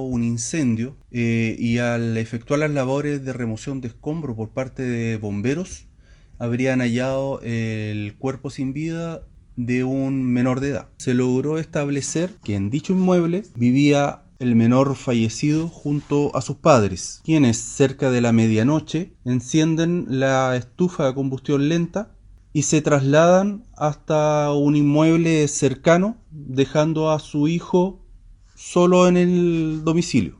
un incendio eh, y al efectuar las labores de remoción de escombros por parte de bomberos habrían hallado el cuerpo sin vida de un menor de edad. Se logró establecer que en dicho inmueble vivía el menor fallecido junto a sus padres, quienes cerca de la medianoche encienden la estufa de combustión lenta y se trasladan hasta un inmueble cercano, dejando a su hijo solo en el domicilio.